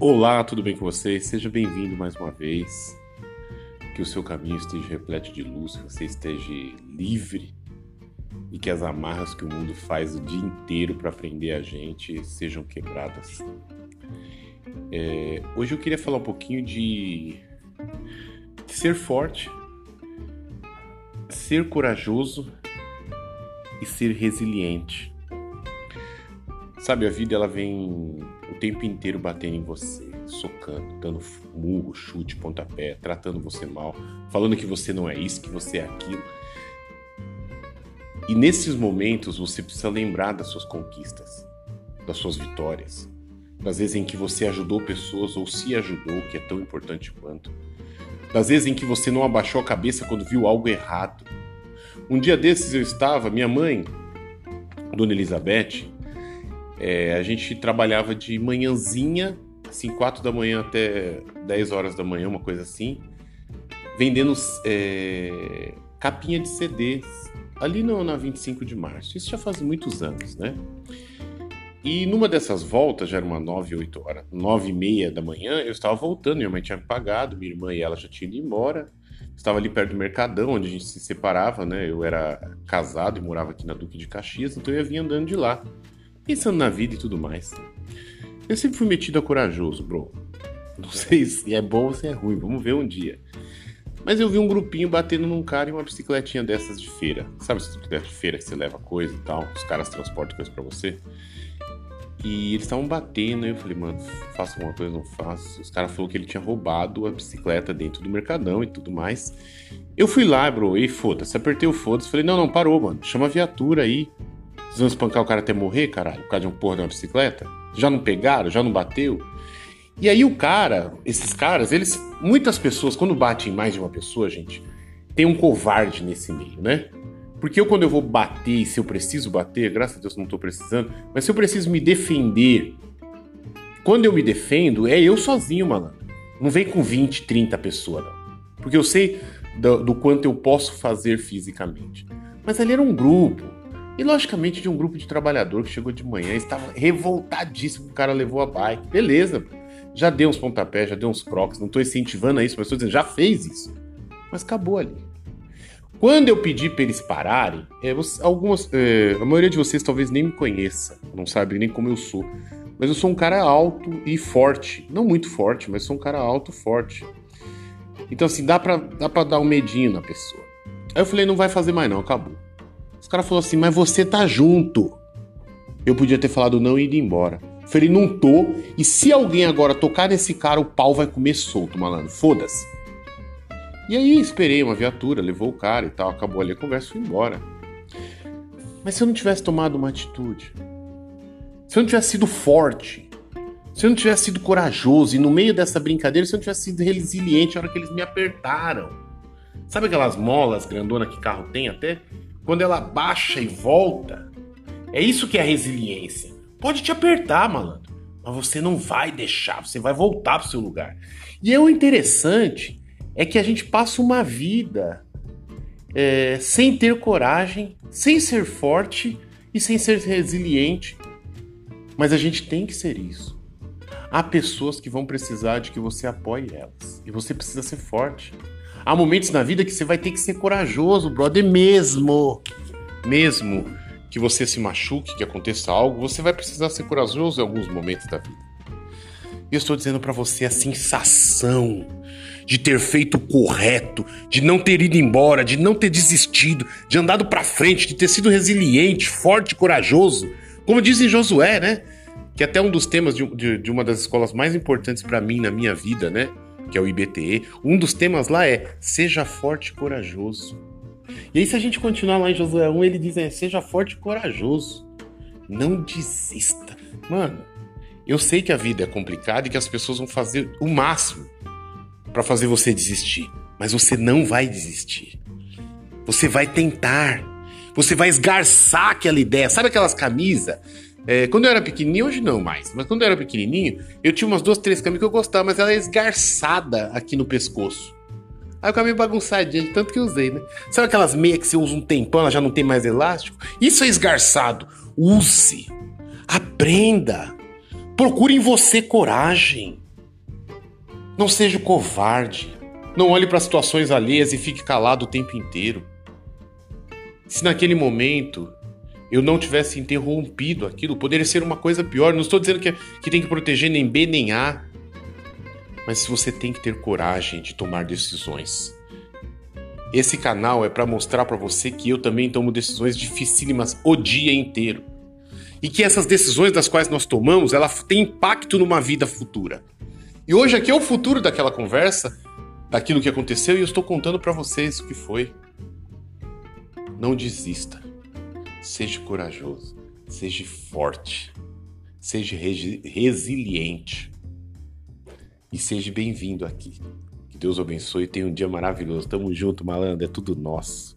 Olá, tudo bem com vocês? Seja bem-vindo mais uma vez. Que o seu caminho esteja repleto de luz, que você esteja livre e que as amarras que o mundo faz o dia inteiro para prender a gente sejam quebradas. É, hoje eu queria falar um pouquinho de, de ser forte, ser corajoso e ser resiliente. Sabe, a vida ela vem tempo inteiro batendo em você, socando, dando murro, chute, pontapé, tratando você mal, falando que você não é isso, que você é aquilo. E nesses momentos você precisa lembrar das suas conquistas, das suas vitórias, das vezes em que você ajudou pessoas ou se ajudou, que é tão importante quanto, das vezes em que você não abaixou a cabeça quando viu algo errado. Um dia desses eu estava, minha mãe, Dona Elizabeth, é, a gente trabalhava de manhãzinha, assim, 4 da manhã até 10 horas da manhã, uma coisa assim, vendendo é, capinha de CDs ali no, na 25 de março. Isso já faz muitos anos, né? E numa dessas voltas, já era uma 9, 8 horas, 9 e meia da manhã, eu estava voltando, minha mãe tinha pagado, minha irmã e ela já tinham ido embora. Estava ali perto do Mercadão, onde a gente se separava, né? Eu era casado e morava aqui na Duque de Caxias, então eu ia vir andando de lá pensando na vida e tudo mais. Eu sempre fui metido a corajoso, bro. Não sei se é bom ou se é ruim, vamos ver um dia. Mas eu vi um grupinho batendo num cara em uma bicicletinha dessas de feira. Sabe bicicleta de feira que você leva coisa e tal? Os caras transportam coisa para você. E eles estavam batendo, e eu falei, mano, faço alguma coisa, não faço. Os caras falaram que ele tinha roubado a bicicleta dentro do mercadão e tudo mais. Eu fui lá, bro, e foda-se, apertei o foda-se. Falei, não, não, parou, mano, chama a viatura aí. Vocês vão espancar o cara até morrer, caralho, por causa de um porra de uma bicicleta? Já não pegaram? Já não bateu? E aí o cara, esses caras, eles. Muitas pessoas, quando batem em mais de uma pessoa, gente, tem um covarde nesse meio, né? Porque eu, quando eu vou bater, e se eu preciso bater, graças a Deus não tô precisando, mas se eu preciso me defender, quando eu me defendo, é eu sozinho, malandro. Não vem com 20, 30 pessoas, não. Porque eu sei do, do quanto eu posso fazer fisicamente. Mas ali era um grupo. E logicamente de um grupo de trabalhador que chegou de manhã, estava revoltadíssimo, o cara levou a bike. Beleza, já deu uns pontapés, já deu uns crocs, não estou incentivando a isso, mas estou dizendo, já fez isso. Mas acabou ali. Quando eu pedi para eles pararem, é, você, algumas, é, a maioria de vocês talvez nem me conheça, não sabe nem como eu sou. Mas eu sou um cara alto e forte. Não muito forte, mas sou um cara alto forte. Então, assim, dá pra, dá dar um medinho na pessoa. Aí eu falei, não vai fazer mais não, acabou. Os caras falaram assim, mas você tá junto. Eu podia ter falado não e ido embora. Falei, não tô. E se alguém agora tocar nesse cara, o pau vai comer solto, malandro. Foda-se. E aí esperei uma viatura, levou o cara e tal, acabou ali a conversa e fui embora. Mas se eu não tivesse tomado uma atitude, se eu não tivesse sido forte, se eu não tivesse sido corajoso e no meio dessa brincadeira, se eu não tivesse sido resiliente na hora que eles me apertaram. Sabe aquelas molas grandona que carro tem até? Quando ela baixa e volta, é isso que é resiliência. Pode te apertar, malandro, mas você não vai deixar, você vai voltar pro seu lugar. E é o interessante é que a gente passa uma vida é, sem ter coragem, sem ser forte e sem ser resiliente. Mas a gente tem que ser isso. Há pessoas que vão precisar de que você apoie elas. E você precisa ser forte. Há momentos na vida que você vai ter que ser corajoso, brother, mesmo. Mesmo que você se machuque, que aconteça algo, você vai precisar ser corajoso em alguns momentos da vida. E eu estou dizendo para você a sensação de ter feito o correto, de não ter ido embora, de não ter desistido, de andado para frente, de ter sido resiliente, forte, corajoso. Como dizem Josué, né? Que até um dos temas de, de, de uma das escolas mais importantes para mim na minha vida, né? Que é o IBTE, um dos temas lá é Seja forte e corajoso. E aí, se a gente continuar lá em Josué 1, ele diz: é, Seja forte e corajoso. Não desista. Mano, eu sei que a vida é complicada e que as pessoas vão fazer o máximo para fazer você desistir, mas você não vai desistir. Você vai tentar. Você vai esgarçar aquela ideia. Sabe aquelas camisas é, quando eu era pequenininho, hoje não mais, mas quando eu era pequenininho, eu tinha umas duas, três camisas que eu gostava, mas ela é esgarçada aqui no pescoço. Aí eu meio bagunçadinha, de tanto que usei, né? Sabe aquelas meias que você usa um tempão, ela já não tem mais elástico? Isso é esgarçado. Use. Aprenda. Procure em você coragem. Não seja covarde. Não olhe para situações alheias e fique calado o tempo inteiro. Se naquele momento eu não tivesse interrompido aquilo, poderia ser uma coisa pior. Não estou dizendo que, que tem que proteger nem B nem A, mas você tem que ter coragem de tomar decisões. Esse canal é para mostrar para você que eu também tomo decisões dificílimas o dia inteiro. E que essas decisões das quais nós tomamos, ela tem impacto numa vida futura. E hoje aqui é o futuro daquela conversa, daquilo que aconteceu e eu estou contando para vocês o que foi. Não desista. Seja corajoso, seja forte, seja resiliente e seja bem-vindo aqui. Que Deus abençoe e tenha um dia maravilhoso. Tamo junto, malandro, é tudo nosso.